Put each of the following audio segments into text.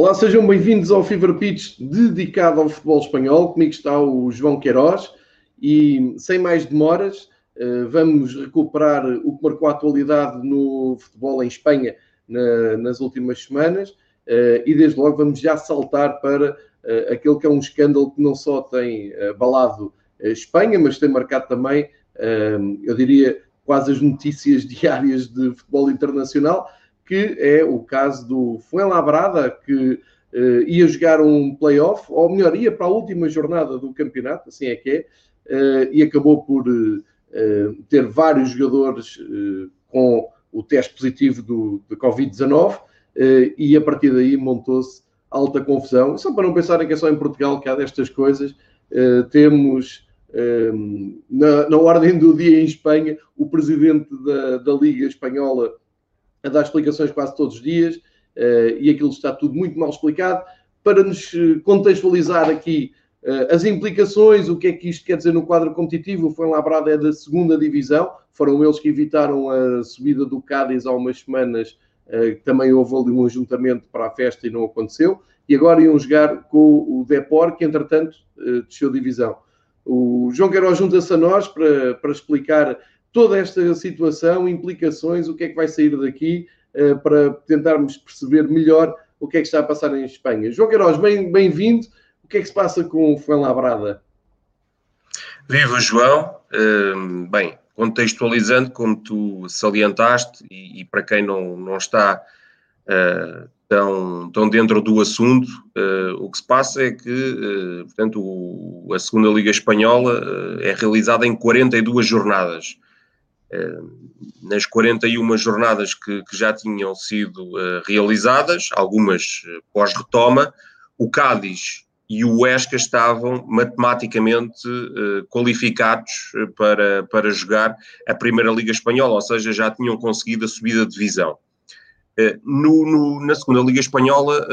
Olá, sejam bem-vindos ao Fever Pitch dedicado ao futebol espanhol. Comigo está o João Queiroz e, sem mais demoras, eh, vamos recuperar o que marcou a atualidade no futebol em Espanha nas últimas semanas eh, e, desde logo, vamos já saltar para eh, aquele que é um escândalo que não só tem abalado a Espanha, mas tem marcado também, eu diria, quase as notícias diárias de futebol internacional que é o caso do Fuenlabrada, que uh, ia jogar um playoff, ou melhor, ia para a última jornada do campeonato, assim é que é, uh, e acabou por uh, ter vários jogadores com o teste positivo do, do Covid-19, e a partir daí montou-se alta confusão. Só para não pensarem que é só em Portugal que há destas coisas, temos na, na, ordem do dia em Espanha o presidente da, da Liga Espanhola a dar explicações quase todos os dias uh, e aquilo está tudo muito mal explicado. Para nos eh, contextualizar aqui uh, as implicações, o que é que isto quer dizer no quadro competitivo, o Fuenlabrada é da segunda divisão, foram eles que evitaram a subida do Cádiz há umas semanas, uh, também houve ali um ajuntamento para a festa e não aconteceu, e agora iam jogar com o Depor, que entretanto desceu divisão. O João Queiroz junta-se a nós para, para explicar toda esta situação, implicações, o que é que vai sair daqui, uh, para tentarmos perceber melhor o que é que está a passar em Espanha. João Queiroz, bem-vindo. o que é que se passa com o Fuenlabrada? Viva, João. Uh, bem, contextualizando, como tu salientaste, e, e para quem não, não está uh, tão, tão dentro do assunto, uh, o que se passa é que, uh, portanto, o, a segunda Liga Espanhola é realizada em 42 jornadas. Eh, nas 41 jornadas que, que já tinham sido uh, realizadas, algumas uh, pós-retoma, o Cádiz e o Huesca estavam matematicamente uh, qualificados para, para jogar a Primeira Liga Espanhola, ou seja, já tinham conseguido a subida de divisão. No, no, na segunda Liga Espanhola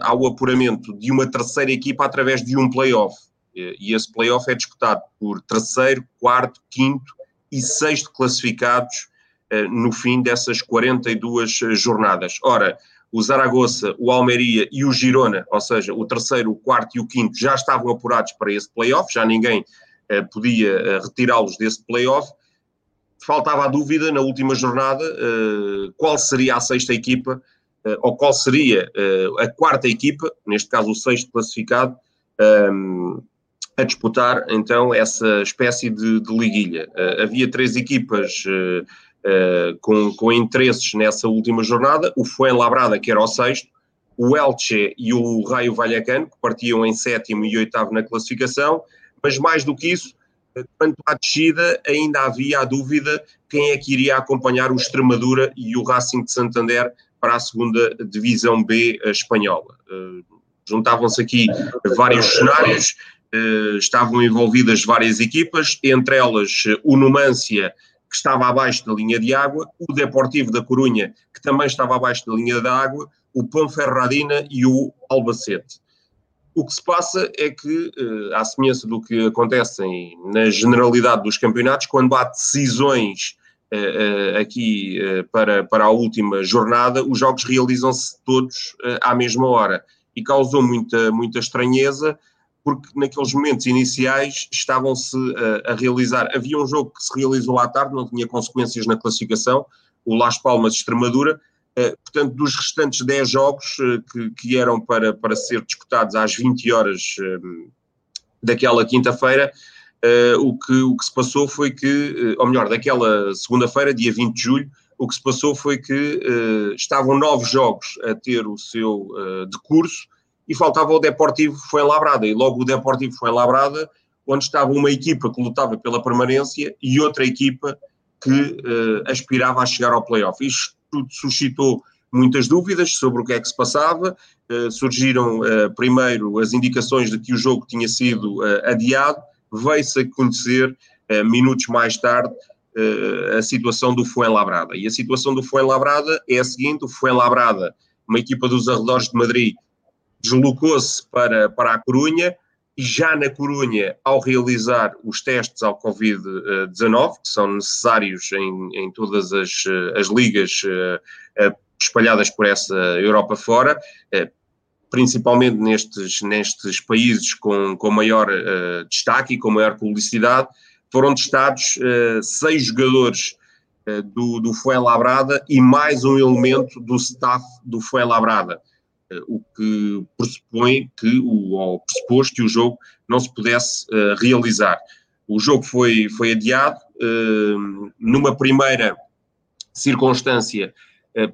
há o apuramento de uma terceira equipa através de um play-off. E esse play-off é disputado por terceiro, quarto, quinto e sexto classificados uh, no fim dessas 42 eh, jornadas. Ora, o Zaragoza, o Almeria e o Girona, ou seja, o terceiro, o quarto e o quinto, já estavam apurados para esse playoff, já ninguém uh, podia retirá-los desse playoff. Faltava a dúvida na última jornada qual seria a sexta equipa, ou qual seria a quarta equipa, neste caso o sexto classificado, a disputar então essa espécie de, de liguilha. Uh, havia três equipas uh, com, com interesses nessa última jornada, o Fuenlabrada, que era o sexto, o Elche e o Raio Vallecano, que partiam em sétimo e oitavo na classificação, mas mais do que isso, quanto à descida, ainda havia a dúvida quem é que iria acompanhar o Extremadura e o Racing de Santander para a segunda divisão B espanhola. Juntavam-se aqui vários cenários, estavam envolvidas várias equipas, entre elas eh, o Numância, que estava abaixo da linha de água, o Deportivo da Corunha, que também estava abaixo da linha da água, o Ponferradina e o Albacete. O que se passa é que, eh, à semelhança do que acontece na generalidade dos campeonatos, quando há decisões aqui para, para a última jornada, os jogos realizam-se todos à mesma hora. E causou muita, muita estranheza porque naqueles momentos iniciais estavam-se a, a, realizar. Havia um jogo que se realizou à tarde, não tinha consequências na classificação, o Las Palmas Extremadura. Uh, portanto, dos restantes 10 jogos uh, que, que, eram para, para ser disputados às 20 horas uh, daquela quinta-feira, o, que, o que se passou foi que, ou melhor, daquela segunda-feira, dia 20 de julho, o que se passou foi que estavam nove jogos a ter o seu decurso e faltava o Deportivo foi labrada e logo o Deportivo foi labrada onde estava uma equipa que lutava pela permanência e outra equipa que uh, aspirava a chegar ao playoff. Isto tudo suscitou muitas dúvidas sobre o que é que se passava. Uh, surgiram uh, primeiro as indicações de que o jogo tinha sido adiado, veio-se a conhecer minutos mais tarde a situação do Fuenlabrada. E a situação do Fuenlabrada é a seguinte: o Fuenlabrada, uma equipa dos arredores de Madrid, deslocou-se para, para a Corunha e já na Corunha, ao realizar os testes ao Covid-19, que são necessários em, em todas as, as ligas eh, eh, espalhadas por essa Europa fora, eh, principalmente nestes, nestes países com, com maior destaque e com maior publicidade, foram testados seis jogadores do, do Fuenlabrada e mais um elemento do staff do Fuenlabrada, uh, o que pressupõe que, o, ou pressuposto que o jogo não se pudesse realizar. O jogo foi, foi adiado, numa primeira circunstância,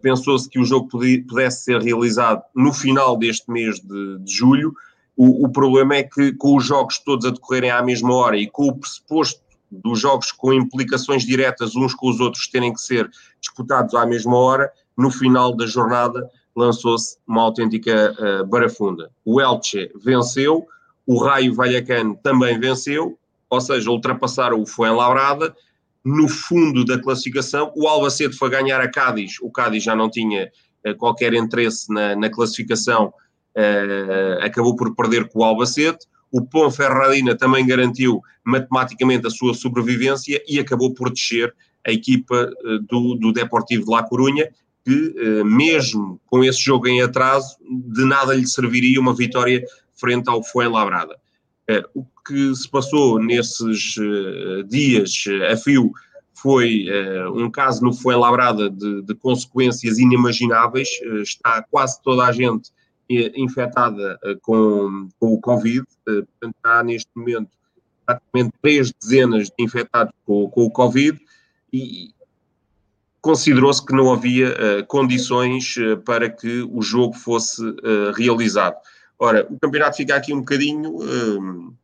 pensou-se que o jogo pudesse ser realizado no final deste mês de, de julho, o, o, problema é que, com os jogos todos a decorrerem à mesma hora e com o pressuposto dos jogos com implicações diretas uns com os outros terem que ser disputados à mesma hora, no final da jornada lançou-se uma autêntica uh, barafunda. O Elche venceu, o Raio Vallecano também venceu, ou seja, ultrapassaram o Fuenlabrada. No fundo da classificação, o Albacete foi ganhar a Cádiz, o Cádiz já não tinha uh, qualquer interesse na, na classificação, uh, acabou por perder com o Albacete o Ponferradina também garantiu matematicamente a sua sobrevivência e acabou por descer a equipa do, do Deportivo de La Corunha, que eh, mesmo com esse jogo em atraso, de nada lhe serviria uma vitória frente ao Fuenlabrada. Eh, o que se passou nesses dias a fio foi um caso no Fuenlabrada de, de consequências inimagináveis, está quase toda a gente infectada eh, com, com o Covid, eh, portanto, há neste momento praticamente três dezenas de infectados com, com o Covid. E considerou-se que não havia uh, condições uh, para que o jogo fosse uh, realizado. Ora, o campeonato fica aqui um bocadinho,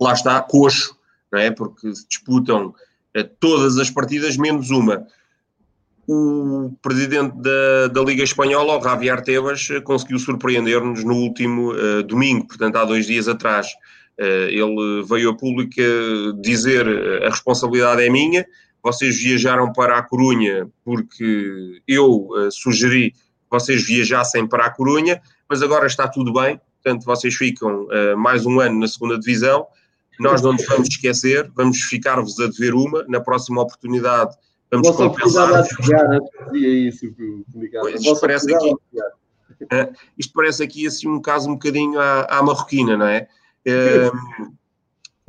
lá está, coxo, não é? Porque se disputam todas as partidas menos uma o presidente da, da Liga Espanhola, o Javier Tebas, conseguiu surpreender-nos no último uh, domingo, portanto, há dois dias atrás. Uh, ele veio a público dizer a responsabilidade é minha, vocês viajaram para a Corunha porque eu uh, sugeri que vocês viajassem para a Corunha, mas agora está tudo bem, portanto, vocês ficam mais um ano na segunda divisão, nós não nos vamos esquecer, vamos ficar-vos a dever uma, na próxima oportunidade Vamos Vossa compensar. dizia isso, pois, isto, parece aqui, uh, isto parece aqui assim um caso um bocadinho à, à marroquina, não é? Uh,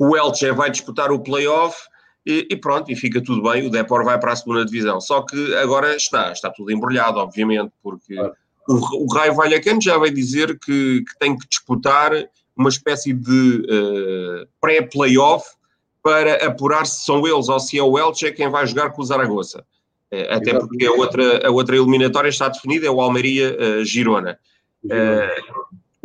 o Elche vai disputar o playoff e, e, pronto, e fica tudo bem, o Depor vai para a segunda divisão. Só que agora está, está tudo embrulhado, obviamente, porque claro. o, o Raio Vallecano já vai dizer que, que, tem que disputar uma espécie de uh, pré-playoff para apurar se são eles ou se é o Elche quem vai jogar com o Zaragoza. Eh, até porque a outra, a outra eliminatória está definida, é o Almeria-Girona. Uh, eh,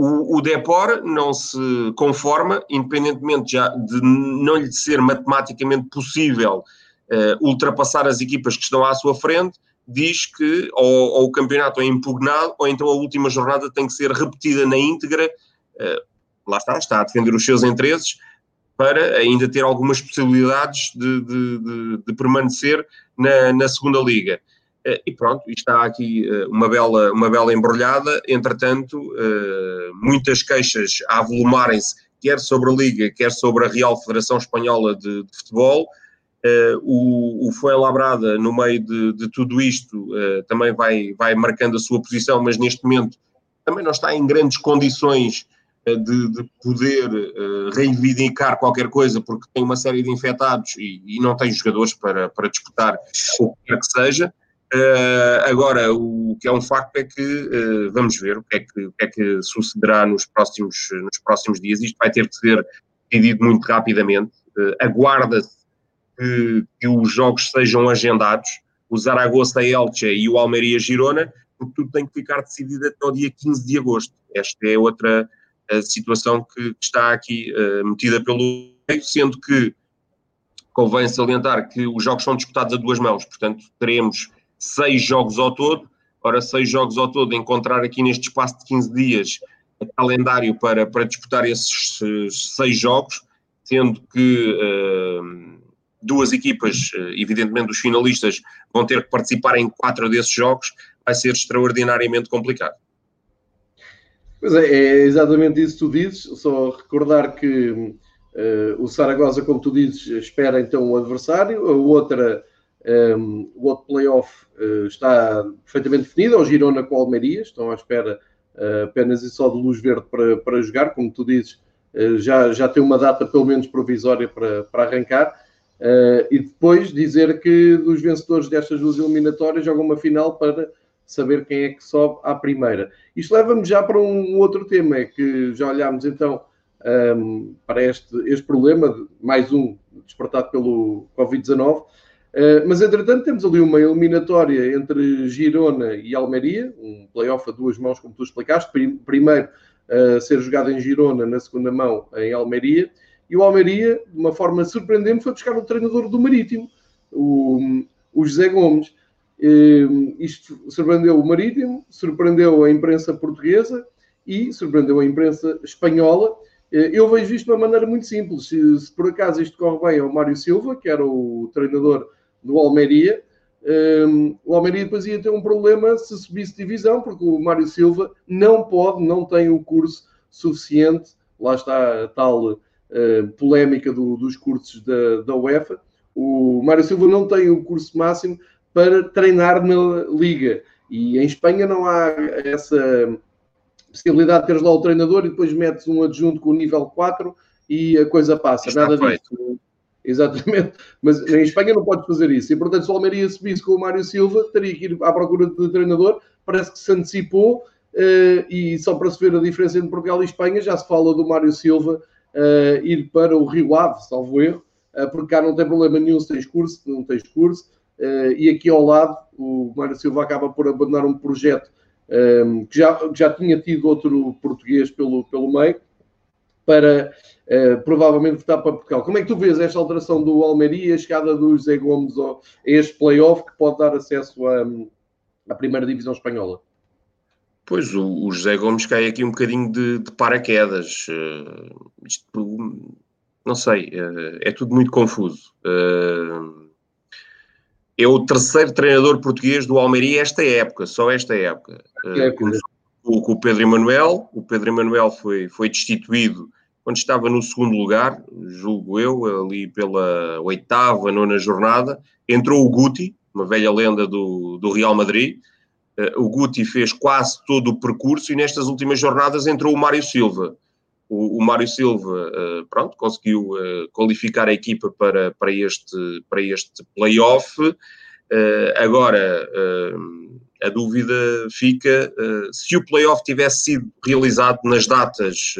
o, o Depor não se conforma, independentemente já de não lhe ser matematicamente possível uh, ultrapassar as equipas que estão à sua frente, diz que ou, ou, o campeonato é impugnado ou então a última jornada tem que ser repetida na íntegra. Uh, lá está, está a defender os seus interesses para ainda ter algumas possibilidades de, de, de, de permanecer na, na, segunda liga. Eh, e pronto, está aqui eh, uma bela, uma bela embrulhada, entretanto, eh, muitas queixas a avolumarem-se, quer sobre a Liga, quer sobre a Real Federação Espanhola de, de Futebol. o, o Fuenlabrada, no meio de, de tudo isto, também vai, vai marcando a sua posição, mas neste momento também não está em grandes condições de, de poder reivindicar qualquer coisa porque tem uma série de infectados e, e, não tem jogadores para, para disputar o que quer que seja. Uh, agora, o que é um facto é que uh, vamos ver o que, é que, o que é que sucederá nos próximos, nos próximos dias. Isto vai ter que ser decidido muito rapidamente. Aguarda-se que, que, os jogos sejam agendados, o Zaragoza Elche e o Almeria Girona, porque tudo tem que ficar decidido até o dia 15 de agosto. Esta é outra, situação que, está aqui uh, metida pelo meio, sendo que convém salientar que os jogos são disputados a duas mãos, portanto teremos seis jogos ao todo, ora seis jogos ao todo, encontrar aqui neste espaço de 15 dias calendário para, para disputar esses seis jogos, sendo que uh, duas equipas, uh, evidentemente os finalistas, vão ter que participar em quatro desses jogos, vai ser extraordinariamente complicado. Pois é, é exatamente isso que tu dizes. Só recordar que uh, o Saragossa, como tu dizes, espera então o adversário. A outra, um, o outro playoff uh, está perfeitamente definido. É o Girona com o Almeria. Estão à espera apenas e só de luz verde para, para jogar, como tu dizes, já, já tem uma data pelo menos provisória para, para arrancar. e depois dizer que dos vencedores destas duas eliminatórias jogam uma final para saber quem é que sobe à primeira. Isto leva-me já para um outro tema, é que já olhámos então um, para este, este problema, mais um despertado pelo Covid-19, uh, mas entretanto temos ali uma eliminatória entre Girona e Almeria, um playoff a duas mãos, como tu explicaste, primeiro uh, ser jogado em Girona, na segunda mão em Almeria, e o Almeria, de uma forma surpreendente, foi buscar o treinador do Marítimo, o, o José Gomes. Ehm, isto surpreendeu o Marítimo, surpreendeu a imprensa portuguesa e surpreendeu a imprensa espanhola. Eh, eu vejo isto de uma maneira muito simples. Se, se, por acaso isto corre bem ao Mário Silva, que era o treinador do Almeria, um, o Almeria depois ia ter um problema se subisse divisão, porque o Mário Silva não pode, não tem o curso suficiente. Lá está a tal uh, polémica do, dos cursos da, da UEFA. O Mário Silva não tem o curso máximo para treinar na liga. E em Espanha não há essa possibilidade de teres lá o treinador e depois metes um adjunto com o nível 4 e a coisa passa. Está Nada feito. disso. Exatamente. Mas em Espanha não podes fazer isso. E portanto, se o Almeria subisse com o Mário Silva, teria que ir à procura de treinador. Parece que se antecipou. Uh, e só para se ver a diferença entre Portugal e Espanha, já se fala do Mário Silva uh, ir para o Rio Ave, salvo erro, uh, porque cá não tem problema nenhum se tens curso, não tens curso. E aqui ao lado, o Mário Silva acaba por abandonar um projeto um, que, já, que já tinha tido outro português pelo, pelo meio, para uh, provavelmente votar para Portugal. Como é que tu vês esta alteração do Almeria, a chegada do José Gomes a este playoff que pode dar acesso à, à primeira divisão espanhola? Pois, o, o, José Gomes cai aqui um bocadinho de, de paraquedas. Uh, isto, não sei, uh, é tudo muito confuso. Uh, é o terceiro treinador português do Almeria esta época, só esta época. É, com, com, o Pedro Emanuel. O Pedro Emanuel foi, foi destituído quando estava no segundo lugar, julgo eu, ali pela oitava, nona jornada. Entrou o Guti, uma velha lenda do, do Real Madrid. Uh, o Guti fez quase todo o percurso e nestas últimas jornadas entrou o Mário Silva o, o Mário Silva, uh, pronto, conseguiu uh, qualificar a equipa para, para, este, para este play-off. Agora, a dúvida fica se o play-off tivesse sido realizado nas datas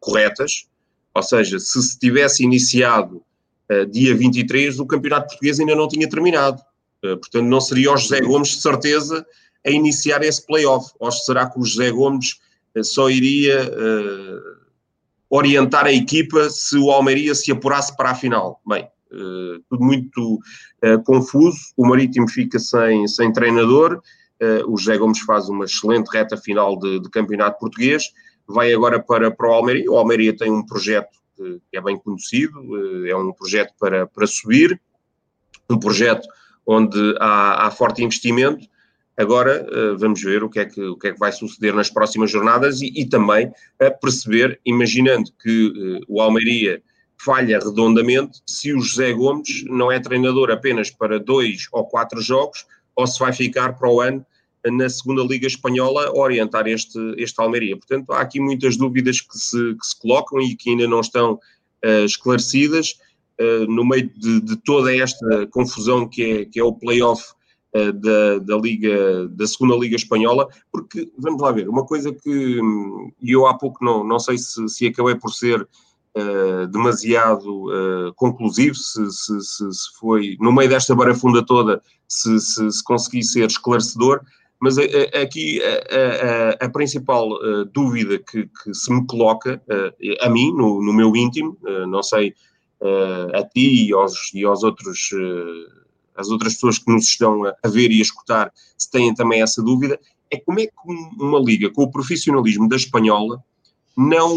corretas, ou seja, se se tivesse iniciado dia 23, o Campeonato Português ainda não tinha terminado. portanto, não seria o José Gomes, de certeza, a iniciar esse play-off. Ou será que o José Gomes só iria orientar a equipa se o Almeria se apurasse para a final. Bem, uh, tudo muito uh, confuso. O Marítimo fica sem, sem treinador. Uh, o José Gomes faz uma excelente reta final de, de, campeonato português. Vai agora para, para o Almeria. O Almeria tem um projeto que é bem conhecido, é um projeto para, para subir, um projeto onde há, há forte investimento Agora uh, vamos ver o que, é que, o que é que vai suceder nas próximas jornadas e, e também perceber, imaginando que o Almeria falha redondamente, se o José Gomes não é treinador apenas para dois ou quatro jogos, ou se vai ficar para o ano na segunda Liga Espanhola orientar este, este Almeria. Portanto, há aqui muitas dúvidas que se, que se colocam e que ainda não estão esclarecidas. no meio de, de, toda esta confusão que é, que é o playoff eh, da, da, Liga, da segunda Liga Espanhola, porque, vamos lá ver, uma coisa que e eu há pouco não, não sei se, se acabei por ser uh, demasiado uh, conclusivo, se, se, se, se, foi, no meio desta barafunda toda, se, se, se consegui ser esclarecedor, mas aqui a, a, a principal uh, dúvida que, que, se me coloca, a mim, no, no meu íntimo, não sei a ti e aos, e aos outros as outras pessoas que nos estão a, ver e a escutar, se têm também essa dúvida, é como é que uma liga com o profissionalismo da espanhola não,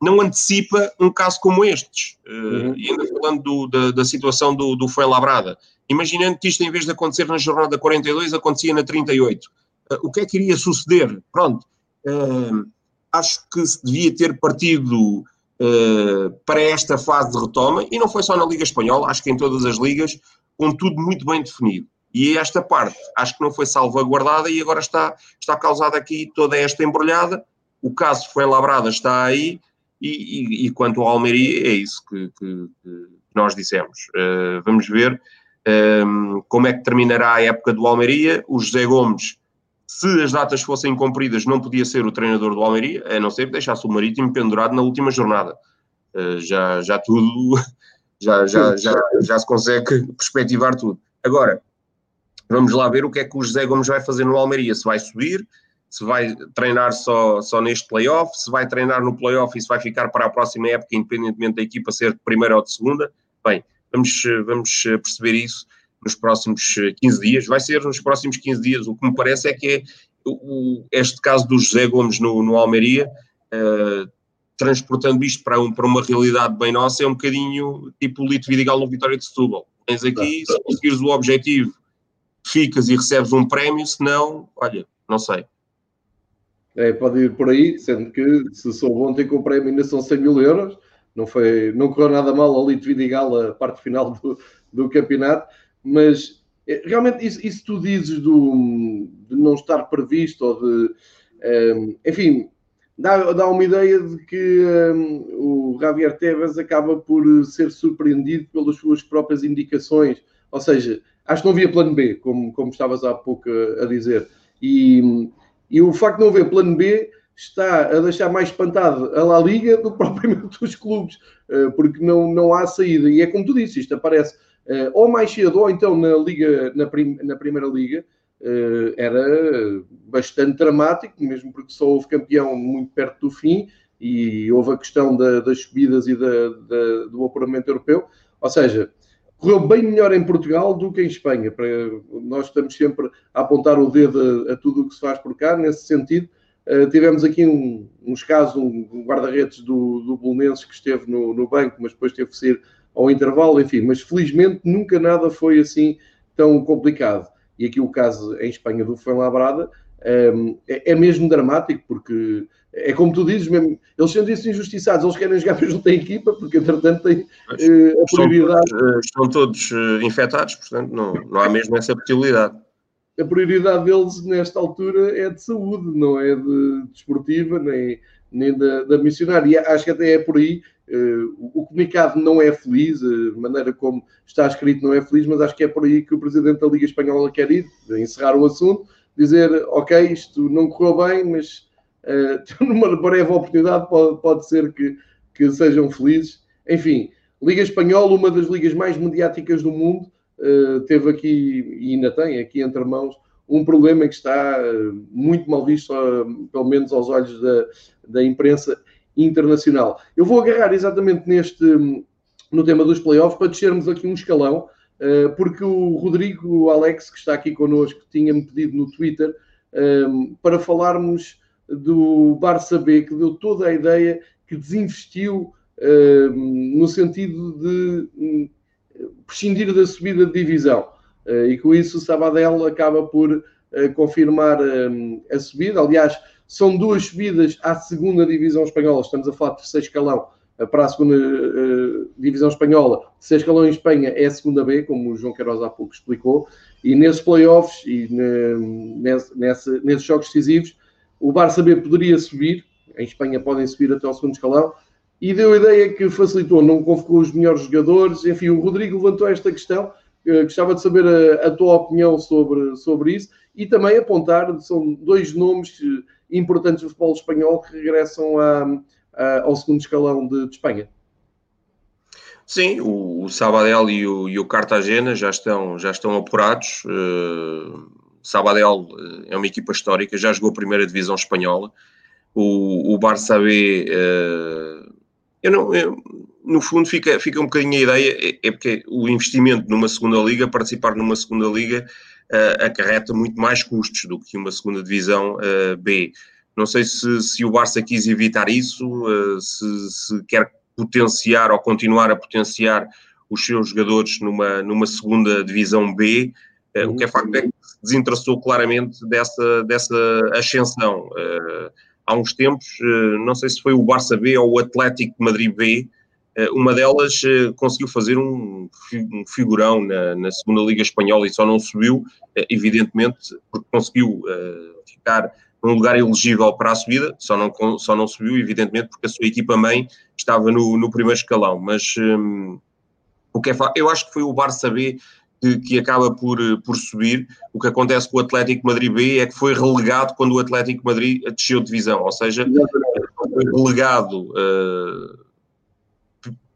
não antecipa um caso como estes. Eh, uhum. Uh, e ainda falando do, da, da, situação do, do Fuenlabrada, imaginando que isto, em vez de acontecer na jornada 42, acontecia na 38. Uh, eh, o que é que iria suceder? Pronto, uh, acho que se devia ter partido para esta fase de retoma, e não foi só na Liga Espanhola, acho que em todas as ligas, com tudo muito bem definido. E esta parte acho que não foi salvaguardada e agora está, está causada aqui toda esta embrulhada. O caso foi labrado, está aí, e, e, e, quanto ao Almeria, é isso que, que, que nós dissemos. Uh, vamos ver um, ehm, como é que terminará a época do Almeria. O José Gomes, se as datas fossem cumpridas, não podia ser o treinador do Almeria, a não ser que deixasse o Marítimo pendurado na última jornada. Uh, já, já tudo, já, já, já, já se consegue perspectivar tudo. Agora, vamos lá ver o que é que o José Gomes vai fazer no Almeria. Se vai subir, se vai treinar só, só neste playoff, se vai treinar no playoff e se vai ficar para a próxima época, independentemente da equipa ser de primeira ou de segunda. Bem, vamos, vamos perceber isso nos próximos 15 dias. Vai ser nos próximos 15 dias. O que me parece é que é o, este caso do José Gomes no, no Almeria, uh, transportando isto para, um, para uma realidade bem nossa, é um bocadinho tipo o Lito Vidigal no Vitória de Setúbal. Tens aqui, se conseguires o objetivo, ficas e recebes um prémio, se não, olha, não sei. É, pode ir por aí, sendo que se sou bom, tem que o prémio ainda são 100 mil euros. Não, foi, não correu nada mal ao Lito Vidigal a parte final do, do campeonato, mas é, realmente isso, isso tu dizes do, de não estar previsto ou de. Ehm, enfim, dá, dá uma ideia de que um, o Javier Tebas acaba por ser surpreendido pelas suas próprias indicações. Ou seja, acho que não havia plano B, como, como estavas há pouco a, a dizer. E e o facto de não haver plano B está a deixar mais espantado a La Liga do que propriamente os clubes, eh, porque não, não há saída. E é como tu disse, isto aparece eh, ou mais cedo ou então na, Liga, na, prim, na Primeira Liga, eh, era bastante dramático, mesmo porque só houve campeão muito perto do fim e houve a questão da, das subidas e da, da, do apuramento europeu. Ou seja, correu bem melhor em Portugal do que em Espanha. Nós estamos sempre a apontar o dedo a, a tudo o que se faz por cá, nesse sentido. Uh, tivemos aqui um, uns casos, um, guarda-redes do, do Bolonenses que esteve no, no, banco, mas depois teve que sair ao intervalo, enfim, mas felizmente nunca nada foi assim tão complicado. E aqui o caso em Espanha do Fuenlabrada é, é mesmo dramático, porque é como tu dizes mesmo, eles sentem-se injustiçados, eles querem jogar mesmo tem equipa, porque entretanto têm uh, a prioridade. Estão todos, estão todos uh, infectados, portanto não, não há mesmo essa possibilidade. A prioridade deles nesta altura é de saúde, não é de desportiva, nem, nem da, da missionária. E acho que até é por aí. Uh, o comunicado não é feliz, a maneira como está escrito não é feliz, mas acho que é por aí que o presidente da Liga Espanhola quer ir, encerrar o assunto, dizer, ok, isto não correu bem, mas uh, numa breve oportunidade pode, pode ser que, que sejam felizes. Enfim, Liga Espanhola, uma das ligas mais mediáticas do mundo, uh, teve aqui, e ainda tem aqui entre mãos, um problema que está uh, muito mal visto, uh, pelo menos aos olhos da, da imprensa internacional. Eu vou agarrar exatamente neste, no tema dos playoffs, para descermos aqui um escalão, porque o Rodrigo Alex, que está aqui connosco, tinha-me pedido no Twitter para falarmos do Barça B, que deu toda a ideia que desinvestiu uh, no sentido de um, prescindir da subida de divisão. Uh, e com isso o Sabadell acaba por uh, confirmar a subida. Aliás, são duas subidas à segunda divisão espanhola. Estamos a falar de terceiro escalão para a segunda divisão espanhola. Escalão em Espanha é a segunda B, como o João Queiroz há pouco explicou. E nesses playoffs e nesse, nesse, nesses jogos decisivos, o Barça B poderia subir, em Espanha podem subir até ao segundo escalão, e deu a ideia que facilitou, não convocou os melhores jogadores. Enfim, o Rodrigo levantou esta questão. Uh, gostava de saber a, a, tua opinião sobre, sobre isso e também apontar, são dois nomes eh, importantes do futebol espanhol que regressam a, a, ao segundo escalão de, de Espanha. Sim, o, o Sabadell e o, e o Cartagena já estão, já estão apurados. Uh, Sabadell eh, é uma equipa histórica, já jogou a primeira divisão espanhola. O, o Barça B, uh, eu não, eu, no fundo, fica, fica um bocadinho a ideia, é, é, porque o investimento numa segunda liga, participar numa segunda liga, uh, acarreta muito mais custos do que uma segunda divisão uh, B. Não sei se, se o Barça quis evitar isso, se, se quer potenciar ou continuar a potenciar os seus jogadores numa, numa segunda divisão B. Uh, o que é facto é que desinteressou claramente dessa, dessa ascensão. Uh, há uns tempos, não sei se foi o Barça B ou o Atlético Madrid B, uma delas conseguiu fazer um, figurão na, na, segunda Liga Espanhola e só não subiu, evidentemente, porque conseguiu ficar num lugar elegível para a subida, só não, só não subiu, evidentemente, porque a sua equipa mãe estava no, no primeiro escalão. Mas um, o que é eu acho que foi o Barça B que, que, acaba por, por subir. O que acontece com o Atlético Madrid B é que foi relegado quando o Atlético Madrid desceu de divisão, ou seja, foi relegado uh,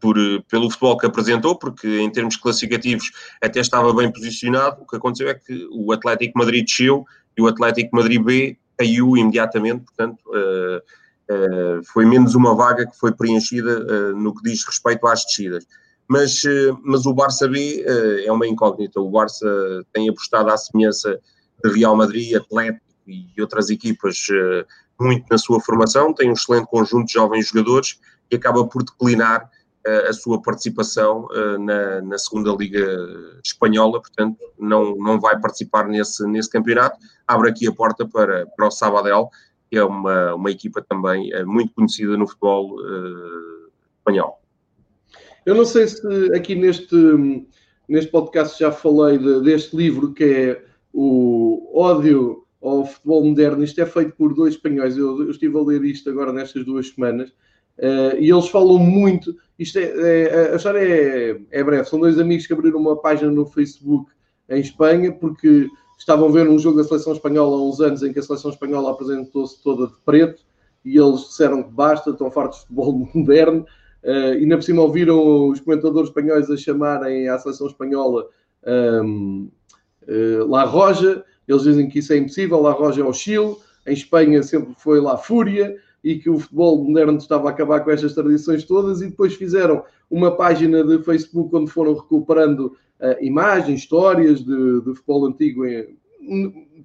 por, pelo futebol que apresentou, porque em termos classificativos até estava bem posicionado. O que aconteceu é que o Atlético Madrid desceu e o Atlético Madrid B caiu imediatamente, portanto, uh, uh, foi menos uma vaga que foi preenchida uh, no que diz respeito às descidas. Mas, mas o Barça B é uma incógnita. O Barça tem apostado à semelhança de Real Madrid, Atlético e outras equipas muito na sua formação, tem um excelente conjunto de jovens jogadores e acaba por declinar a sua participação na, na, segunda Liga Espanhola, portanto, não, não vai participar nesse, nesse campeonato. Abre aqui a porta para, para o Sabadell, que é uma, uma equipa também muito conhecida no futebol uh, espanhol. Eu não sei se aqui neste, neste podcast já falei de, deste livro que é o Ódio ao Futebol Moderno. Isto é feito por dois espanhóis. Eu, eu estive a ler isto agora nestas duas semanas. Uh, e eles falam muito. Isto é, é a história é, é, breve. São dois amigos que abriram uma página no Facebook em Espanha porque estavam ver um jogo da seleção espanhola há uns anos em que a seleção espanhola apresentou-se toda de preto e eles disseram que basta, estão fartos de futebol moderno. Uh, e na por cima ouviram os comentadores espanhóis a chamarem à seleção espanhola um, uh, La Roja. Eles dizem que isso é impossível. La Roja é o Chile. Em Espanha sempre foi La Fúria e que o futebol moderno estava a acabar com estas tradições todas e depois fizeram uma página de Facebook onde foram recuperando uh, imagens, histórias de, de futebol antigo em,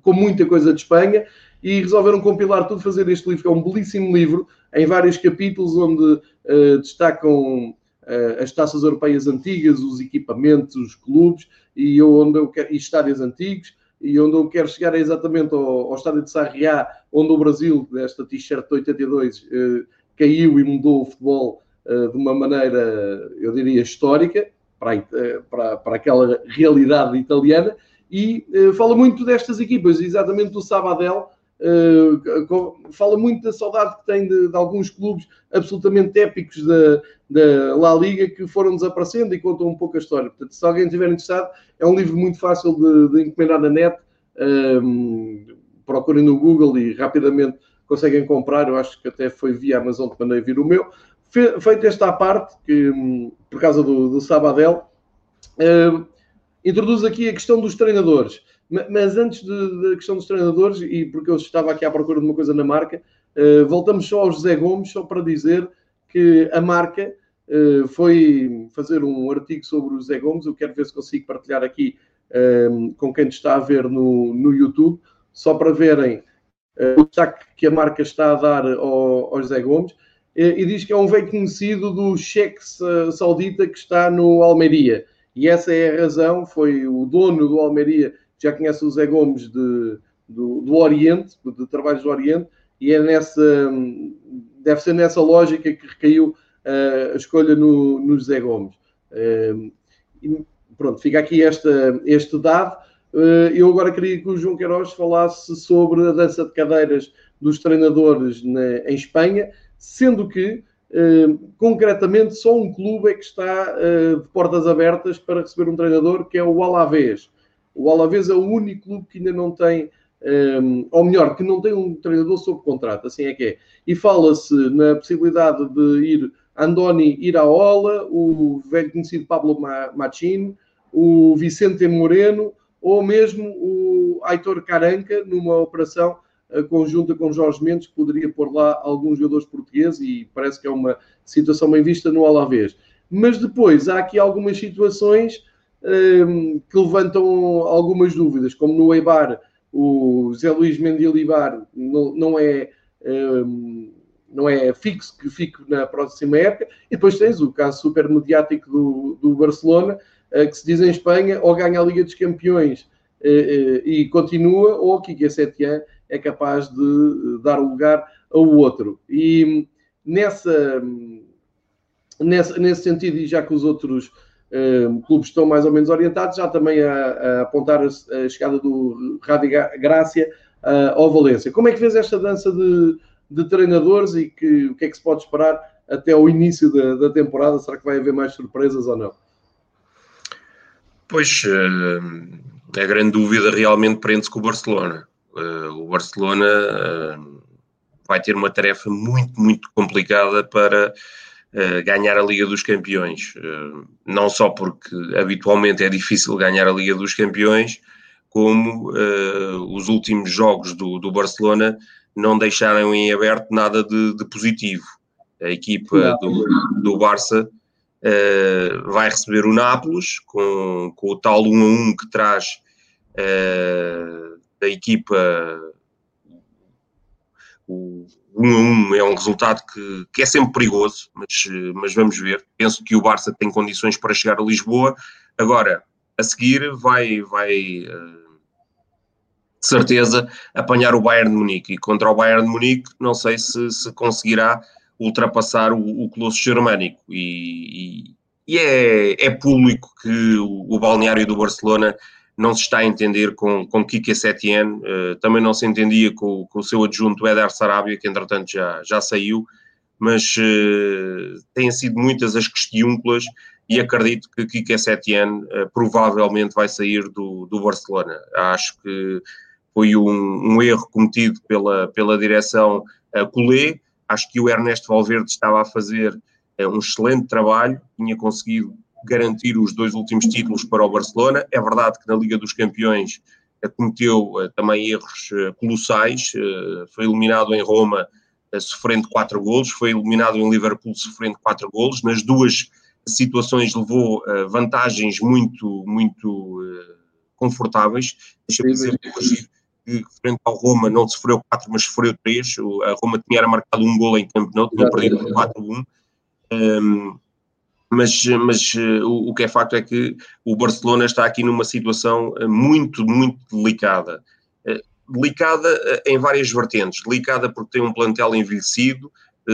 com muita coisa de Espanha e resolveram compilar tudo, fazer este livro, que é um belíssimo livro, em vários capítulos onde uh, destacam uh, as taças europeias antigas, os equipamentos, os clubes e, onde eu quero, e estádios antigos e onde eu quero chegar é exatamente ao, ao estádio de Sarriá, onde o Brasil, desta t-shirt de 82, eh, caiu e mudou o futebol eh, de uma maneira, eu diria, histórica, para, eh, para, para aquela realidade italiana, e eh, fala muito destas equipas, exatamente do Sabadell, Uh, fala muito da saudade que tem de, de alguns clubes absolutamente épicos da, da La Liga que foram desaparecendo e contam um pouco a história. Portanto, se alguém estiver interessado, é um livro muito fácil de, de encomendar na net. Um, procurem no Google e rapidamente conseguem comprar. Eu acho que até foi via Amazon que mandei vir o meu. Fe, feito esta parte, que, um, por causa do, do Sabadell, uh, introduz aqui a questão dos treinadores. Mas antes da questão dos treinadores, e porque eu estava aqui à procura de uma coisa na marca, uh, voltamos só ao José Gomes, só para dizer que a marca uh, foi fazer um artigo sobre o José Gomes. Eu quero ver se consigo partilhar aqui uh, com quem está a ver no, no YouTube, só para verem o destaque que a marca está a dar ao, ao José Gomes. E diz que é um velho conhecido do cheque saudita que está no Almeria. E essa é a razão, foi o dono do Almeria já conhece o Zé Gomes de, do, do Oriente, de trabalhos do Oriente, e é nessa, deve ser nessa lógica que recaiu uh, a escolha no, no Zé Gomes. Uh, e, pronto, fica aqui esta, este dado. Uh, eu agora queria que o João Queiroz falasse sobre a dança de cadeiras dos treinadores na, em Espanha, sendo que, concretamente, só um clube é que está de portas abertas para receber um treinador, que é o Alavés. O Alavés é o único clube que ainda não tem, um, ou melhor, que não tem um treinador sob contrato, assim é que é. E fala-se na possibilidade de ir Andoni Iraola, o velho conhecido Pablo Machin, o Vicente Moreno, ou mesmo o Aitor Caranca, numa operação eh, conjunta com Jorge Mendes, que poderia pôr lá alguns jogadores portugueses, e parece que é uma situação bem vista no Alavés. Mas depois há aqui algumas situações que levantam algumas dúvidas, como no Eibar, o Zé Luís Mendilibar não, é. Um, não é fixo que fique na próxima época, e depois tens o caso super mediático do, do Barcelona, uh, que se diz em Espanha, ou ganha a Liga dos Campeões uh, uh, e continua, ou Kike Setien é capaz de dar lugar ao outro. E nessa, nesse, nesse sentido, e já que os outros uh, clubes estão mais ou menos orientados, já também a, a apontar a, a, chegada do Rádio Grácia uh, ao Valência. Como é que vês esta dança de, de treinadores e que, o que é que se pode esperar até ao início da, da temporada? Será que vai haver mais surpresas ou não? Pois, uh, a grande dúvida realmente prende-se com o Barcelona. Uh, o Barcelona uh, vai ter uma tarefa muito, muito complicada para ganhar a Liga dos Campeões. não só porque habitualmente é difícil ganhar a Liga dos Campeões, como os últimos jogos do, do Barcelona não deixaram em aberto nada de, de positivo. A equipa do, do Barça uh, vai receber o Nápoles com, com o tal 1 a 1 que traz uh, da equipa o 1 a 1 é um resultado que, que é sempre perigoso, mas, mas vamos ver. Penso que o Barça tem condições para chegar a Lisboa. Agora, a seguir, vai, vai uh, de certeza, apanhar o Bayern de Munique. E contra o Bayern de Munique, não sei se, se conseguirá ultrapassar o, o Colosso Germânico. E, e, e é, é, público que o, o, balneário do Barcelona não se está a entender com, com Kike Setien, uh, também não se entendia com, com, o seu adjunto Eder Sarabia, que entretanto já, já saiu, mas uh, têm sido muitas as questiúnculas e acredito que Kike Setien uh, provavelmente vai sair do, do Barcelona. Acho que foi um, um erro cometido pela, pela direção uh, Colé. Acho que o Ernesto Valverde estava a fazer um excelente trabalho, tinha conseguido garantir os dois últimos títulos para o Barcelona. É verdade que na Liga dos Campeões uh, cometeu também erros colossais, foi eliminado em Roma sofrendo quatro golos, foi eliminado em Liverpool sofrendo quatro golos. Nas duas situações levou vantagens muito, muito confortáveis. Deixa-me dizer que frente ao Roma não sofreu 4, mas sofreu 3. A Roma tinha marcado um gol em campo, não tinha perdido por 4-1. Um, mas, mas uh, o, o, que é facto é que o Barcelona está aqui numa situação uh, muito, muito delicada. Uh, delicada em várias vertentes. Delicada porque tem um plantel envelhecido,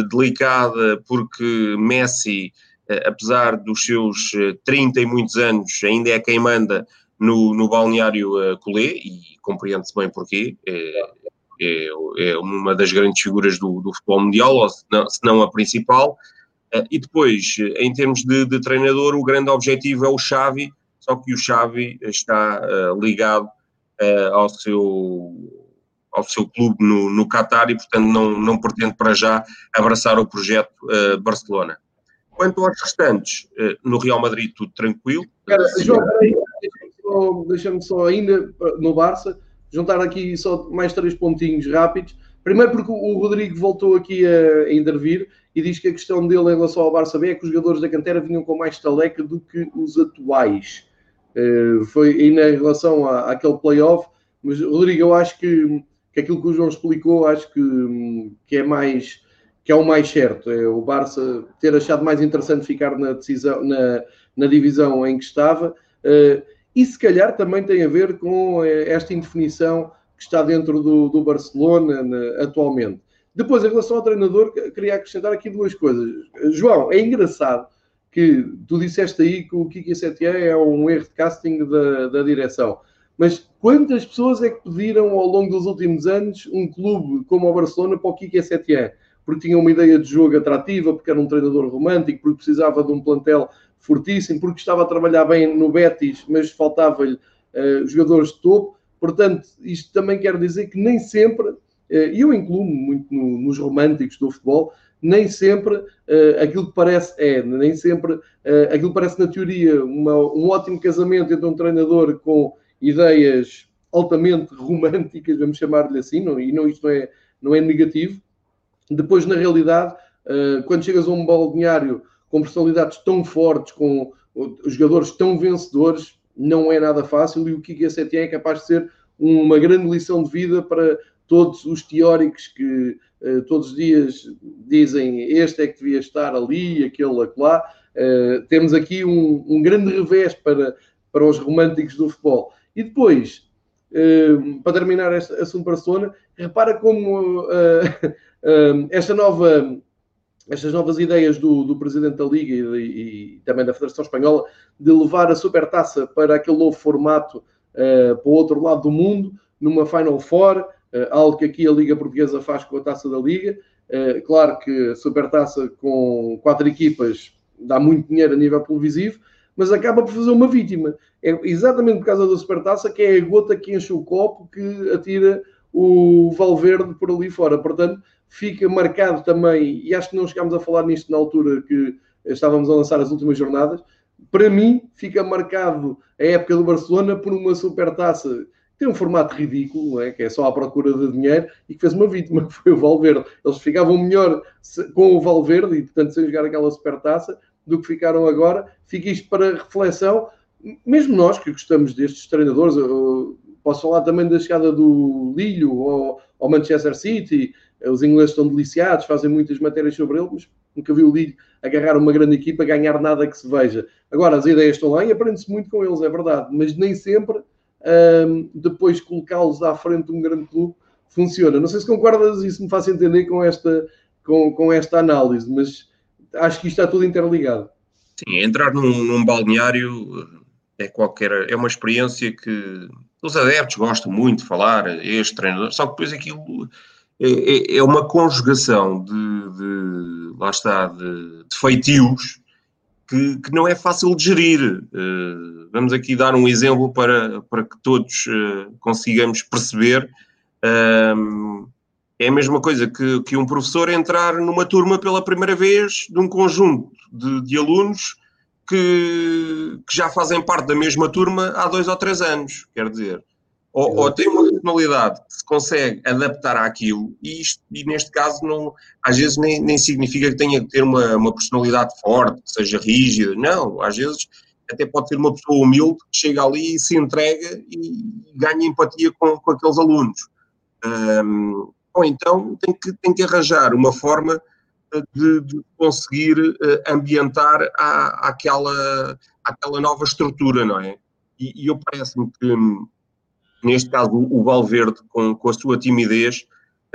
delicada porque Messi, apesar dos seus 30 e muitos anos, ainda é quem manda no, no balneário Colé, e compreende-se bem porquê, é, é, é, uma das grandes figuras do, do futebol mundial, ou se não, se não a principal. Uh, e depois, em termos de, de, treinador, o grande objetivo é o Xavi, só que o Xavi está uh, ligado uh, ao seu ao seu clube no, no Qatar e, portanto, não, não pretende para já abraçar o projeto Barcelona. Quanto aos restantes, no Real Madrid tudo tranquilo. Cara, João, deixa-me só ainda no Barça, juntar aqui só mais três pontinhos rápidos. Primeiro porque o Rodrigo voltou aqui a, a intervir e diz que a questão dele em relação ao Barça B é que os jogadores da cantera vinham com mais taleca do que os atuais. Uh, foi ainda em relação à, àquele playoff, mas Rodrigo, eu acho que, que aquilo que o João explicou, acho que, que é mais que é o mais certo. É o Barça ter achado mais interessante ficar na decisão, na, na divisão em que estava. Uh, e se calhar também tem a ver com eh, esta indefinição que está dentro do, do Barcelona né, atualmente. Depois, em relação ao treinador, queria acrescentar aqui duas coisas. João, é engraçado que tu disseste aí que o Kiki Setien é um erro de casting da, da direção. Mas quantas pessoas é que pediram ao longo dos últimos anos um clube como o Barcelona para o Kiki Setien? Porque tinha uma ideia de jogo atrativa, porque era um treinador romântico, porque precisava de um plantel fortíssimo, porque estava a trabalhar bem no Betis, mas faltava-lhe uh, jogadores de topo. Portanto, isto também quer dizer que nem sempre, e eu incluo muito no, nos românticos do futebol, nem sempre uh, aquilo que parece é, nem sempre uh, aquilo que parece na teoria uma, um ótimo casamento entre um treinador com ideias altamente românticas, vamos chamar-lhe assim, não, e não, isto não é, não é negativo. Depois, na realidade, uh, quando chegas a um balneário com personalidades tão fortes, com jogadores tão vencedores, não é nada fácil e o Kiki Setien é capaz de ser uma grande lição de vida para todos os teóricos que uh, todos os dias dizem este é que devia estar ali, aquele lá. Uh, temos aqui um, um, grande revés para, para os românticos do futebol. E depois, uh, para terminar este assunto Barcelona, repara como esta nova estas novas ideias do, do Presidente da Liga e, e, também da Federação Espanhola de levar a Supertaça para aquele novo formato uh, para o outro lado do mundo, numa Final Four, uh, algo que aqui a Liga Portuguesa faz com a Taça da Liga. Uh, claro que a Supertaça com quatro equipas dá muito dinheiro a nível televisivo, mas acaba por fazer uma vítima. É exatamente por causa da Supertaça que é a gota que enche o copo que atira o Valverde por ali fora. Portanto, fica marcado também, e acho que não chegámos a falar nisto na altura que estávamos a lançar as últimas jornadas, para mim fica marcado a época do Barcelona por uma supertaça que tem um formato ridículo, é? que é só à procura de dinheiro, e que fez uma vítima, que foi o Valverde. Eles ficavam melhor com o Valverde, e portanto sem jogar aquela supertaça, do que ficaram agora. Fica isto para reflexão. Mesmo nós que gostamos destes treinadores, posso falar também da chegada do Lilho ao Manchester City, os ingleses estão deliciados, fazem muitas matérias sobre ele, mas nunca vi o Lille agarrar uma grande equipa, ganhar nada que se veja. Agora, as ideias estão lá e aprende-se muito com eles, é verdade, mas nem sempre um, depois colocá-los à frente de um grande clube funciona. Não sei se concordas e se me faz entender com esta, com, com esta análise, mas acho que isto está tudo interligado. Sim, entrar num, num balneário é qualquer, é uma experiência que os adeptos gostam muito de falar, este treinador, só que depois aquilo é, é, é uma conjugação de, de, lá está, de, de feitios que, que, não é fácil de gerir. Uh, vamos aqui dar um exemplo para, para que todos uh, consigamos perceber. Uh, é a mesma coisa que, que um professor entrar numa turma pela primeira vez de um conjunto de, de alunos que, que, já fazem parte da mesma turma há dois ou três anos. Quer dizer, ou, ou, tem uma personalidade que se consegue adaptar àquilo, e, isto, e neste caso não, às vezes nem, nem significa que tenha que ter uma, uma personalidade forte, que seja rígida, não, às vezes até pode ter uma pessoa humilde que chega ali e se entrega e ganha empatia com, com aqueles alunos. Um, ou então tem que, tem que arranjar uma forma de, de conseguir uh, ambientar a, àquela, àquela nova estrutura, não é? E, e eu parece-me que neste caso o Valverde, com, com a sua timidez,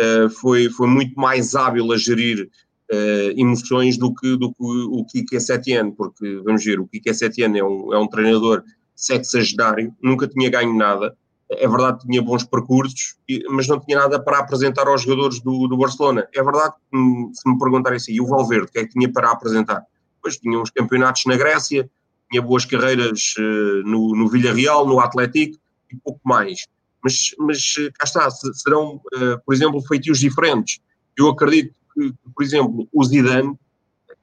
uh, foi, foi muito mais hábil a gerir uh, emoções do que, do que o Kike Setien, porque, vamos ver, o Kike Setien é um, é um treinador sexagenário, nunca tinha ganho nada, é verdade que tinha bons percursos, mas não tinha nada para apresentar aos jogadores do, do Barcelona. É verdade que, hum, se me perguntarem assim, e o Valverde, o que é que tinha para apresentar? Pois tinha uns campeonatos na Grécia, tinha boas carreiras uh, no, no Villarreal, no Atlético, e pouco mais. Mas, mas eh, cá está, serão, uh, por exemplo, feitios diferentes. Eu acredito que, por exemplo, o Zidane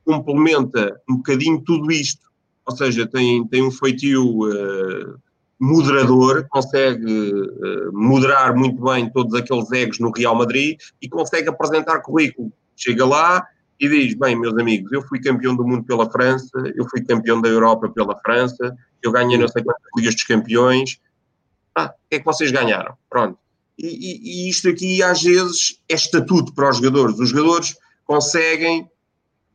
complementa um bocadinho tudo isto. Ou seja, tem, tem um feitio uh, moderador, consegue moderar muito bem todos aqueles egos no Real Madrid e consegue apresentar currículo. Chega lá e diz: Bem, meus amigos, eu fui campeão do mundo pela França, eu fui campeão da Europa pela França, eu ganhei não sei quantas Ligas dos Campeões, ah, que é que vocês ganharam? Pronto. E, e, e, isto aqui, às vezes, é estatuto para os jogadores. Os jogadores conseguem,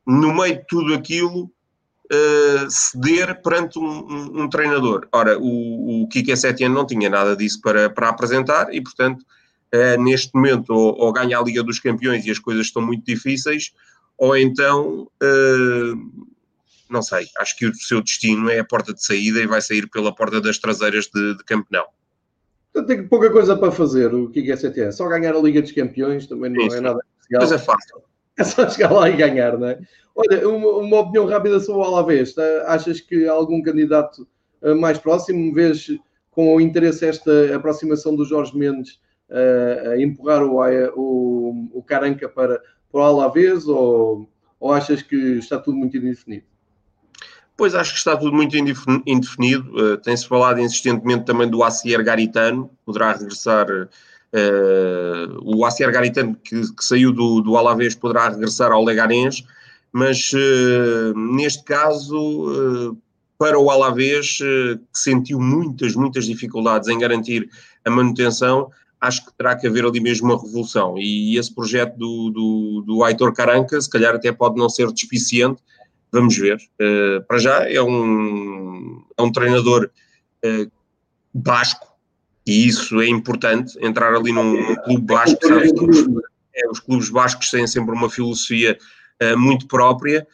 no meio de tudo aquilo, uh, ceder perante um, um, um, treinador. Ora, o, o Kike Setien não tinha nada disso para, para apresentar e, portanto, uh, neste momento, ou, ou, ganha a Liga dos Campeões e as coisas estão muito difíceis, ou então. Uh, não sei, acho que o seu destino é a porta de saída e vai sair pela porta das traseiras de, de Campeonato. Portanto, tem pouca coisa para fazer o que é CTS. Só ganhar a Liga dos Campeões também não Isso. é nada especial. Mas é fácil. É só chegar lá e ganhar, não é? Olha, uma, uma opinião rápida sobre o Alavés. Tá? Achas que algum candidato uh, mais próximo, vês com o interesse esta aproximação do Jorge Mendes uh, a empurrar o, o, o Caranca para, para o Alavés ou, ou achas que está tudo muito indefinido? Pois acho que está tudo muito indefinido. Uh, Tem-se falado insistentemente também do Acier Garitano, poderá regressar. Uh, o Acier Garitano, que, que, saiu do, do Alavés, poderá regressar ao Leganés, mas uh, neste caso, para o Alavés, que sentiu muitas, muitas dificuldades em garantir a manutenção, acho que terá que haver ali mesmo uma revolução. E esse projeto do, do, do Aitor Caranca, se calhar até pode não ser despiciente, Vamos ver. Uh, para já é um, é um treinador uh, basco e isso é importante, entrar ali num, num clube basco, sabe? É, os clubes bascos têm sempre uma filosofia muito própria.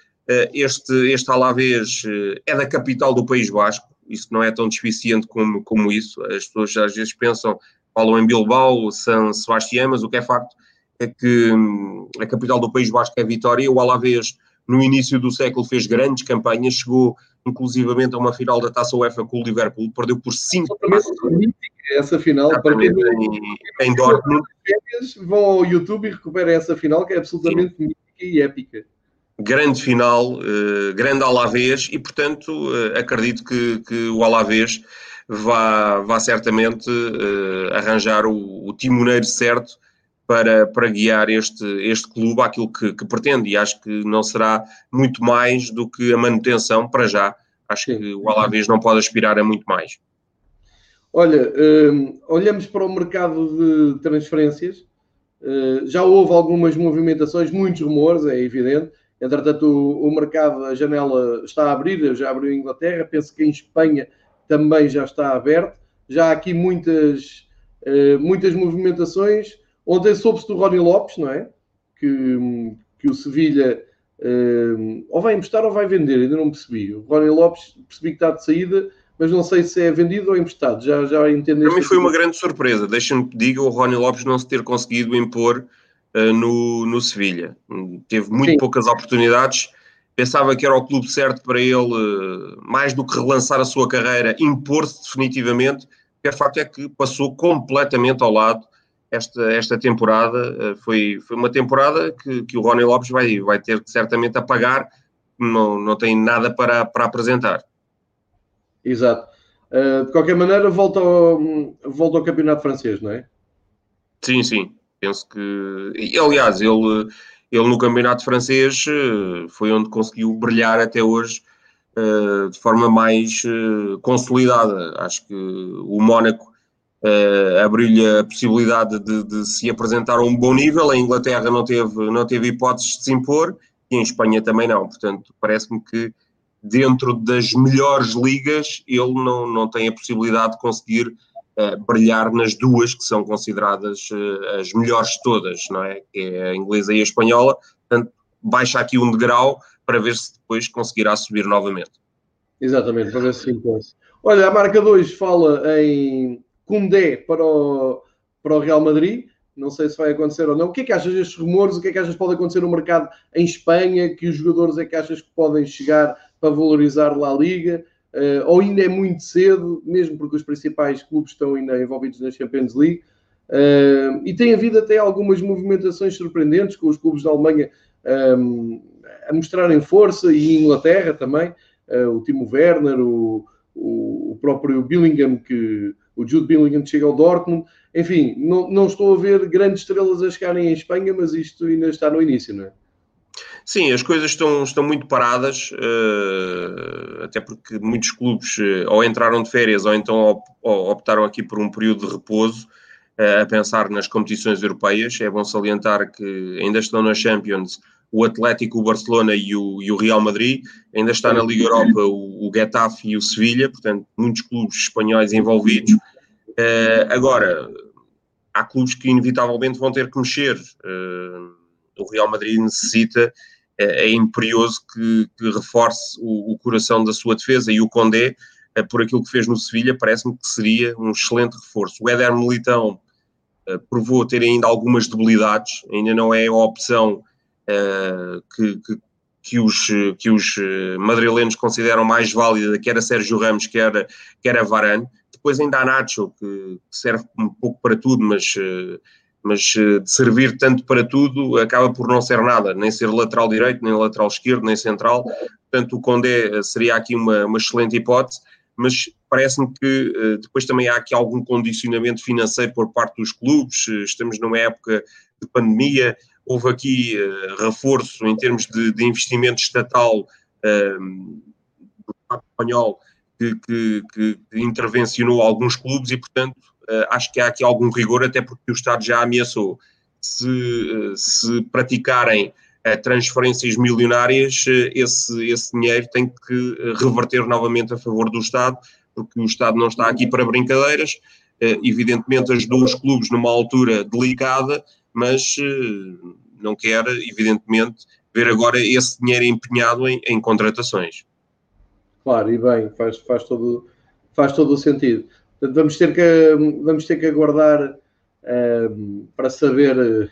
este, este Alavés é da capital do País Basco, isso não é tão deficiente como, como isso. As pessoas às vezes pensam, falam em Bilbao, São Sebastião, mas o que é facto é que hum, a capital do País Basco é Vitória. O Alavés, no início do século, fez grandes campanhas, chegou inclusivamente a uma final da Taça UEFA com o Liverpool, perdeu por 5 essa final, para quem em, em Dortmund. Vão ao YouTube e recuperem essa final, que é absolutamente mítica e épica. Grande final, uh, grande Alavés e, portanto, uh, acredito que, que, o Alavés vá, vá certamente uh, arranjar o, o, timoneiro certo para, para guiar este, este clube àquilo que, que, pretende e acho que não será muito mais do que a manutenção para já. Acho que o Alavés não pode aspirar a muito mais. Olha, olhamos para o mercado de transferências. já houve algumas movimentações, muitos rumores, é evidente Entretanto, o, o, mercado, a janela está a abrir, já abriu em Inglaterra, penso que em Espanha também já está aberto. Já há aqui muitas, uh, muitas movimentações. Ontem soube-se do Rony Lopes, não é? Que, que o Sevilha uh, ou vai emprestar ou vai vender, ainda não percebi. O Rony Lopes percebi que está de saída, mas não sei se é vendido ou emprestado. Já, já entendeste? Para mim foi uma grande surpresa. Deixa-me que diga o Rony Lopes não se ter conseguido impor uh, no, no Sevilha. Teve muito Sim. poucas oportunidades. Pensava que era o clube certo para ele, uh, mais do que relançar a sua carreira, impor-se definitivamente. O facto é que passou completamente ao lado esta, esta temporada. Uh, foi, foi uma temporada que, que o Rony Lopes vai, vai ter certamente apagar. Não, não tem nada para, para apresentar. Exato. Uh, de qualquer maneira, volta ao, volta ao campeonato francês, não é? Sim, sim. Penso que. E, aliás, ele, ele no campeonato francês eh, foi onde conseguiu brilhar até hoje uh, de forma mais uh, consolidada. Acho que o Mónaco uh, abriu-lhe a possibilidade de, de, se apresentar a um bom nível. A Inglaterra não teve, não teve hipóteses de se impor e em Espanha também não. Portanto, parece-me que dentro das melhores ligas ele não, não tem a possibilidade de conseguir uh, brilhar nas duas que são consideradas uh, as melhores de todas, não é? Que é a inglesa e a espanhola. Portanto, baixa aqui um degrau para ver se depois conseguirá subir novamente. Exatamente, para ver se impõe Olha, a marca 2 fala em Cundé para o, para o Real Madrid. Não sei se vai acontecer ou não. O que é que achas destes rumores? O que é que achas que pode acontecer no mercado em Espanha? Que os jogadores é que achas que podem chegar para valorizar lá a Liga? uh, ou ainda é muito cedo, mesmo porque os principais clubes estão ainda envolvidos na Champions League. Uh, e tem havido até algumas movimentações surpreendentes com os clubes da Alemanha um, a mostrarem força e Inglaterra também. Uh, o Timo Werner, o, o, o, próprio Billingham, que o Jude Billingham que chega ao Dortmund. Enfim, não, não estou a ver grandes estrelas a chegarem em Espanha, mas isto ainda está no início, não é? Sim, as coisas estão, estão muito paradas, uh, até porque muitos clubes uh, ou entraram de férias ou então op, ou optaram aqui por um período de repouso uh, a pensar nas competições europeias. É bom salientar que ainda estão na Champions o Atlético, o Barcelona e o, e o Real Madrid, ainda está na Liga Europa o, o Getafe e o Sevilha, portanto, muitos clubes espanhóis envolvidos. agora, há clubes que inevitavelmente vão ter que mexer. o Real Madrid necessita é, é imperioso que, que reforce o, o, coração da sua defesa e o Condé, por aquilo que fez no Sevilha, parece-me que seria um excelente reforço. O Éder Militão provou ter ainda algumas debilidades, ainda não é a opção que, que, que, os, que os madrilenos consideram mais válida, quer a Sérgio Ramos, quer, quer a Varane. Depois ainda há Nacho, que serve um pouco para tudo, mas mas eh, de servir tanto para tudo acaba por não ser nada, nem ser lateral direito, nem lateral esquerdo, nem central. Portanto, o Condé eh, seria aqui uma, uma excelente hipótese, mas parece-me que depois também há aqui algum condicionamento financeiro por parte dos clubes. Estamos numa época de pandemia, houve aqui uh, reforço em termos de, de investimento estatal uh, do Estado espanhol que, que, que intervencionou alguns clubes e, portanto, uh, acho que há aqui algum rigor, até porque o Estado já ameaçou. Se, uh, se praticarem transferências milionárias, esse, esse dinheiro tem que reverter novamente a favor do Estado, porque o Estado não está aqui para brincadeiras. evidentemente, ajudou os clubes numa altura delicada, mas não quer, evidentemente, ver agora esse dinheiro empenhado em, em contratações. Claro, e bem, faz, faz, todo, faz todo o sentido. Portanto, vamos ter que, vamos ter que aguardar uh, para, saber,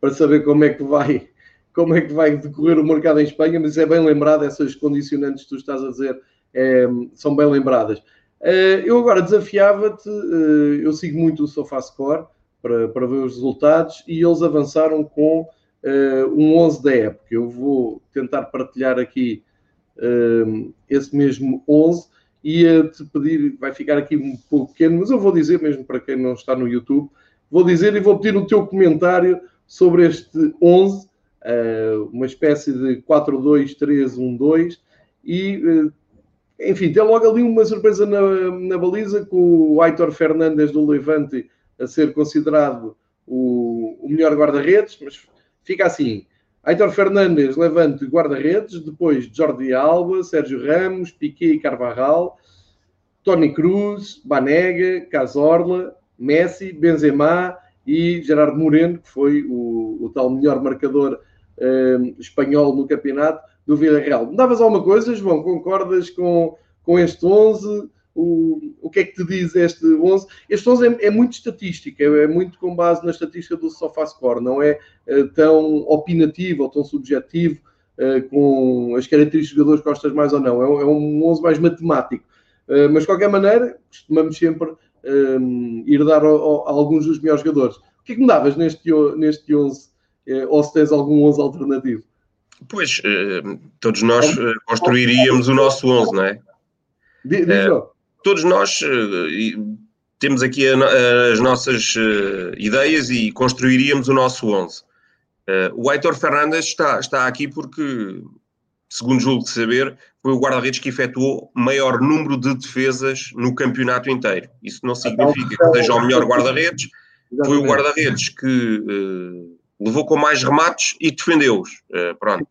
para saber como é que vai como é que vai decorrer o mercado em Espanha, mas é bem lembrado, essas condicionantes que tu estás a dizer é, são bem lembradas. Uh, eu agora desafiava-te, eu sigo muito o SofaScore para, para ver os resultados e eles avançaram com uh, um 11 da época. Eu vou tentar partilhar aqui esse mesmo 11 e te pedir, vai ficar aqui um pouco pequeno, mas eu vou dizer mesmo para quem não está no YouTube, vou dizer e vou pedir o teu comentário sobre este 11, uh, uma espécie de 4-2-3-1-2 e, uh, enfim, tem logo ali uma surpresa na, na baliza com o Aitor Fernandes do Levante a ser considerado o, o melhor guarda-redes, mas fica assim. Aitor Fernandes, Levante, guarda-redes, depois Jordi Alba, Sérgio Ramos, Piquet e Carvajal, Tony Cruz, Banega, Casorla, Messi, Benzema e Gerardo Moreno, que foi o, o tal melhor marcador eh, espanhol no campeonato do Villarreal. Me davas alguma coisa, João? Concordas com, com este 11? O, o que é que te diz este 11? Este 11 é, é muito estatística, é, é, muito com base na estatística do SofaScore, não é, é tão opinativo ou tão subjetivo é, com as características dos jogadores que gostas mais ou não. É, é um 11 mais matemático. Uh, mas, de qualquer maneira, costumamos sempre ir dar a, a, alguns dos melhores jogadores. O que é que me davas neste, neste 11? Uh, ou se tens algum 11 alternativo? Pois, todos nós construiríamos o nosso 11, não é? Diz, todos nós temos aqui as nossas ideias e construiríamos o nosso 11. o Heitor Fernandes está, está aqui porque segundo julgo de saber, foi o guarda-redes que efetuou maior número de defesas no campeonato inteiro. Isso não significa que seja o melhor guarda-redes, foi o guarda-redes que levou com mais remates e defendeu-os. Pronto.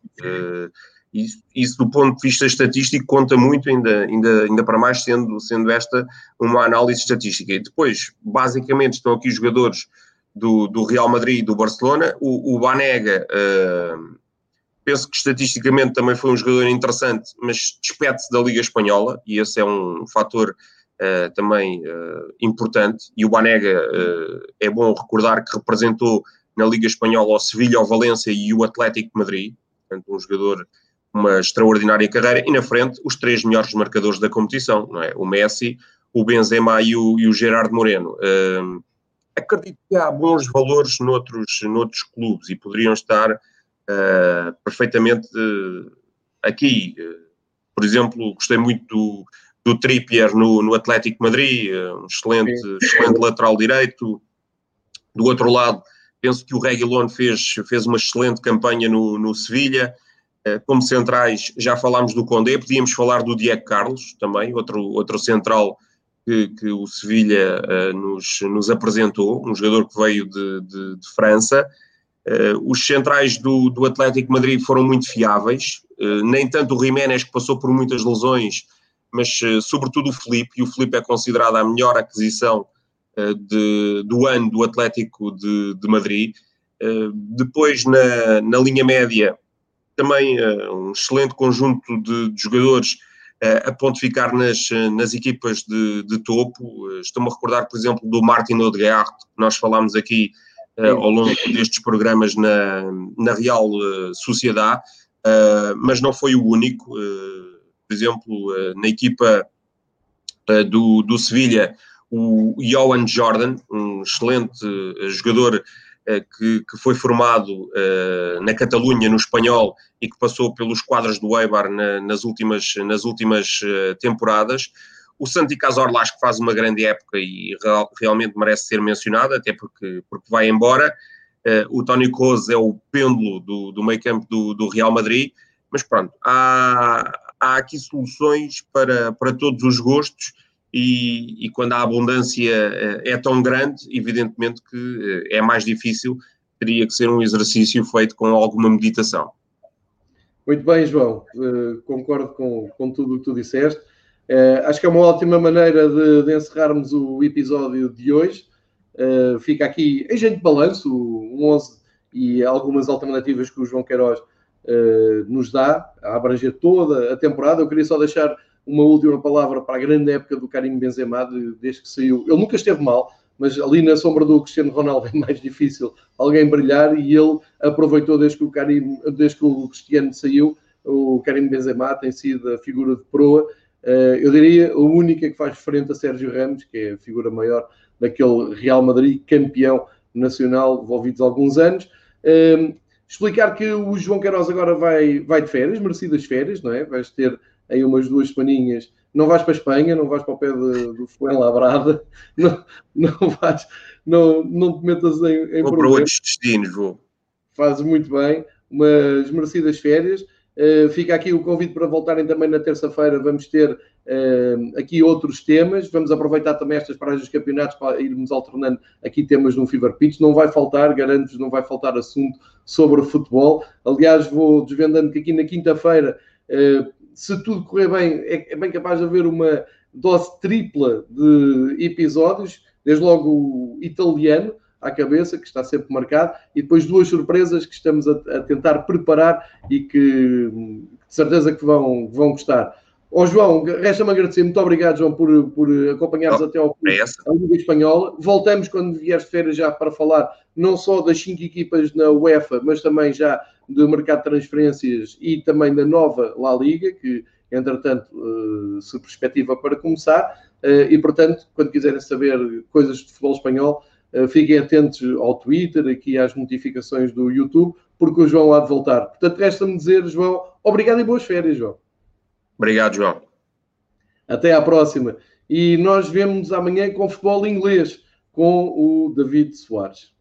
Uh, isso, isso, do ponto de vista estatístico, conta muito, ainda, ainda, ainda para mais, sendo, sendo esta uma análise estatística. E depois, basicamente, estão aqui os jogadores do, do Real Madrid e do Barcelona. O, o Banega penso que estatisticamente também foi um jogador interessante, mas despede-se da Liga Espanhola e esse é um fator uh, também uh, importante. E o Banega uh, é bom recordar que representou na Liga Espanhola o Sevilha, o Valência e o Atlético de Madrid, portanto, um jogador uma extraordinária carreira. E na frente, os três melhores marcadores da competição, não é? O Messi, o Benzema e o, e o Gerardo Moreno. acredito que há bons valores noutros, noutros clubes e poderiam estar uh, perfeitamente uh, aqui. Por exemplo, gostei muito do, do Trippier no, no Atlético Madrid, um excelente, excelente lateral direito. Do outro lado, penso que o Reguilon fez, fez uma excelente campanha no, no Sevilha. Como centrais, já falámos do Condé, podíamos falar do Diego Carlos também, outro, outro central que, que o Sevilha uh, nos, nos apresentou, um jogador que veio de, de, de França. Uh, os centrais do, do Atlético Madrid foram muito fiáveis, uh, nem tanto o Jiménez, que passou por muitas lesões, mas sobretudo o Felipe, e o Felipe é considerado a melhor aquisição de, do ano do Atlético de, de Madrid. depois, na, na, linha média, também um excelente conjunto de, de jogadores a pontificar nas, nas equipas de, de topo. Estou-me a recordar, por exemplo, do Martin Odegaard, que nós falámos aqui uh, ao longo destes programas na, na Real uh, Sociedade, uh, mas não foi o único. por exemplo, na equipa do, do Sevilha, o Johan Jordan, um excelente jogador que, que, foi formado na Catalunha, no espanhol, e que passou pelos quadros do Eibar na, nas últimas, nas últimas temporadas. O Santi acho que faz uma grande época e real, realmente merece ser mencionado, até porque, porque vai embora. O Tony Kroos é o pêndulo do, do meio campo do, do Real Madrid, mas pronto, há, há aqui soluções para, para todos os gostos e, e, quando a abundância eh, é tão grande, evidentemente que eh, é mais difícil, teria que ser um exercício feito com alguma meditação. Muito bem, João, uh, concordo com, com tudo o que tu disseste. Uh, acho que é uma ótima maneira de, de encerrarmos o episódio de hoje. Uh, fica aqui em gente de balanço, um 11 e algumas alternativas que o João Queiroz nos dá, a abranger toda a temporada. Eu queria só deixar uma última palavra para a grande época do Karim Benzema, desde que saiu. Ele nunca esteve mal, mas ali na sombra do Cristiano Ronaldo é mais difícil alguém brilhar e ele aproveitou desde que o, Karim, desde que o Cristiano saiu, o Karim Benzema tem sido a figura de proa. Eh, eu diria a única que faz frente a Sérgio Ramos, que é a figura maior daquele Real Madrid, campeão nacional, envolvidos alguns anos. Ehm, explicar que o João Queiroz agora vai, vai de férias, merecidas férias, não é? Vais ter aí umas duas semaninhas. Não vais para a Espanha, não vais para o pé de, do Fuenlabrada, não, não vais, não, não te metas em, em Vou para outros destinos, vou. Fazes muito bem, umas merecidas férias. Uh, fica aqui o convite para voltarem também na terça-feira. Vamos ter uh, aqui outros temas. Vamos aproveitar também estas paragens dos campeonatos para irmos alternando aqui temas no Fever Pitch. Não vai faltar, garanto-vos, não vai faltar assunto sobre futebol. Aliás, vou desvendando que aqui na quinta-feira uh, se tudo correr bem, é, é bem capaz de haver uma dose tripla de episódios, desde logo o italiano à cabeça, que está sempre marcado, e depois duas surpresas que estamos a, a tentar preparar e que de certeza que vão, vão gostar. Ó oh, João, resta-me agradecer. Muito obrigado, João, por, por acompanhar-nos até ao fim da Liga Espanhola. Voltamos quando vieres de férias já para falar não só das cinco equipas na UEFA, mas também já do mercado de transferências e também da nova La Liga, que entretanto uh, se perspectiva para começar. Uh, e portanto, quando quiserem saber coisas de futebol espanhol, uh, fiquem atentos ao Twitter, aqui às notificações do YouTube, porque o João há de voltar. Portanto, resta-me dizer, João, obrigado e boas férias, João. Obrigado, João. Até à próxima. E nós vemos amanhã com futebol inglês com o David Soares.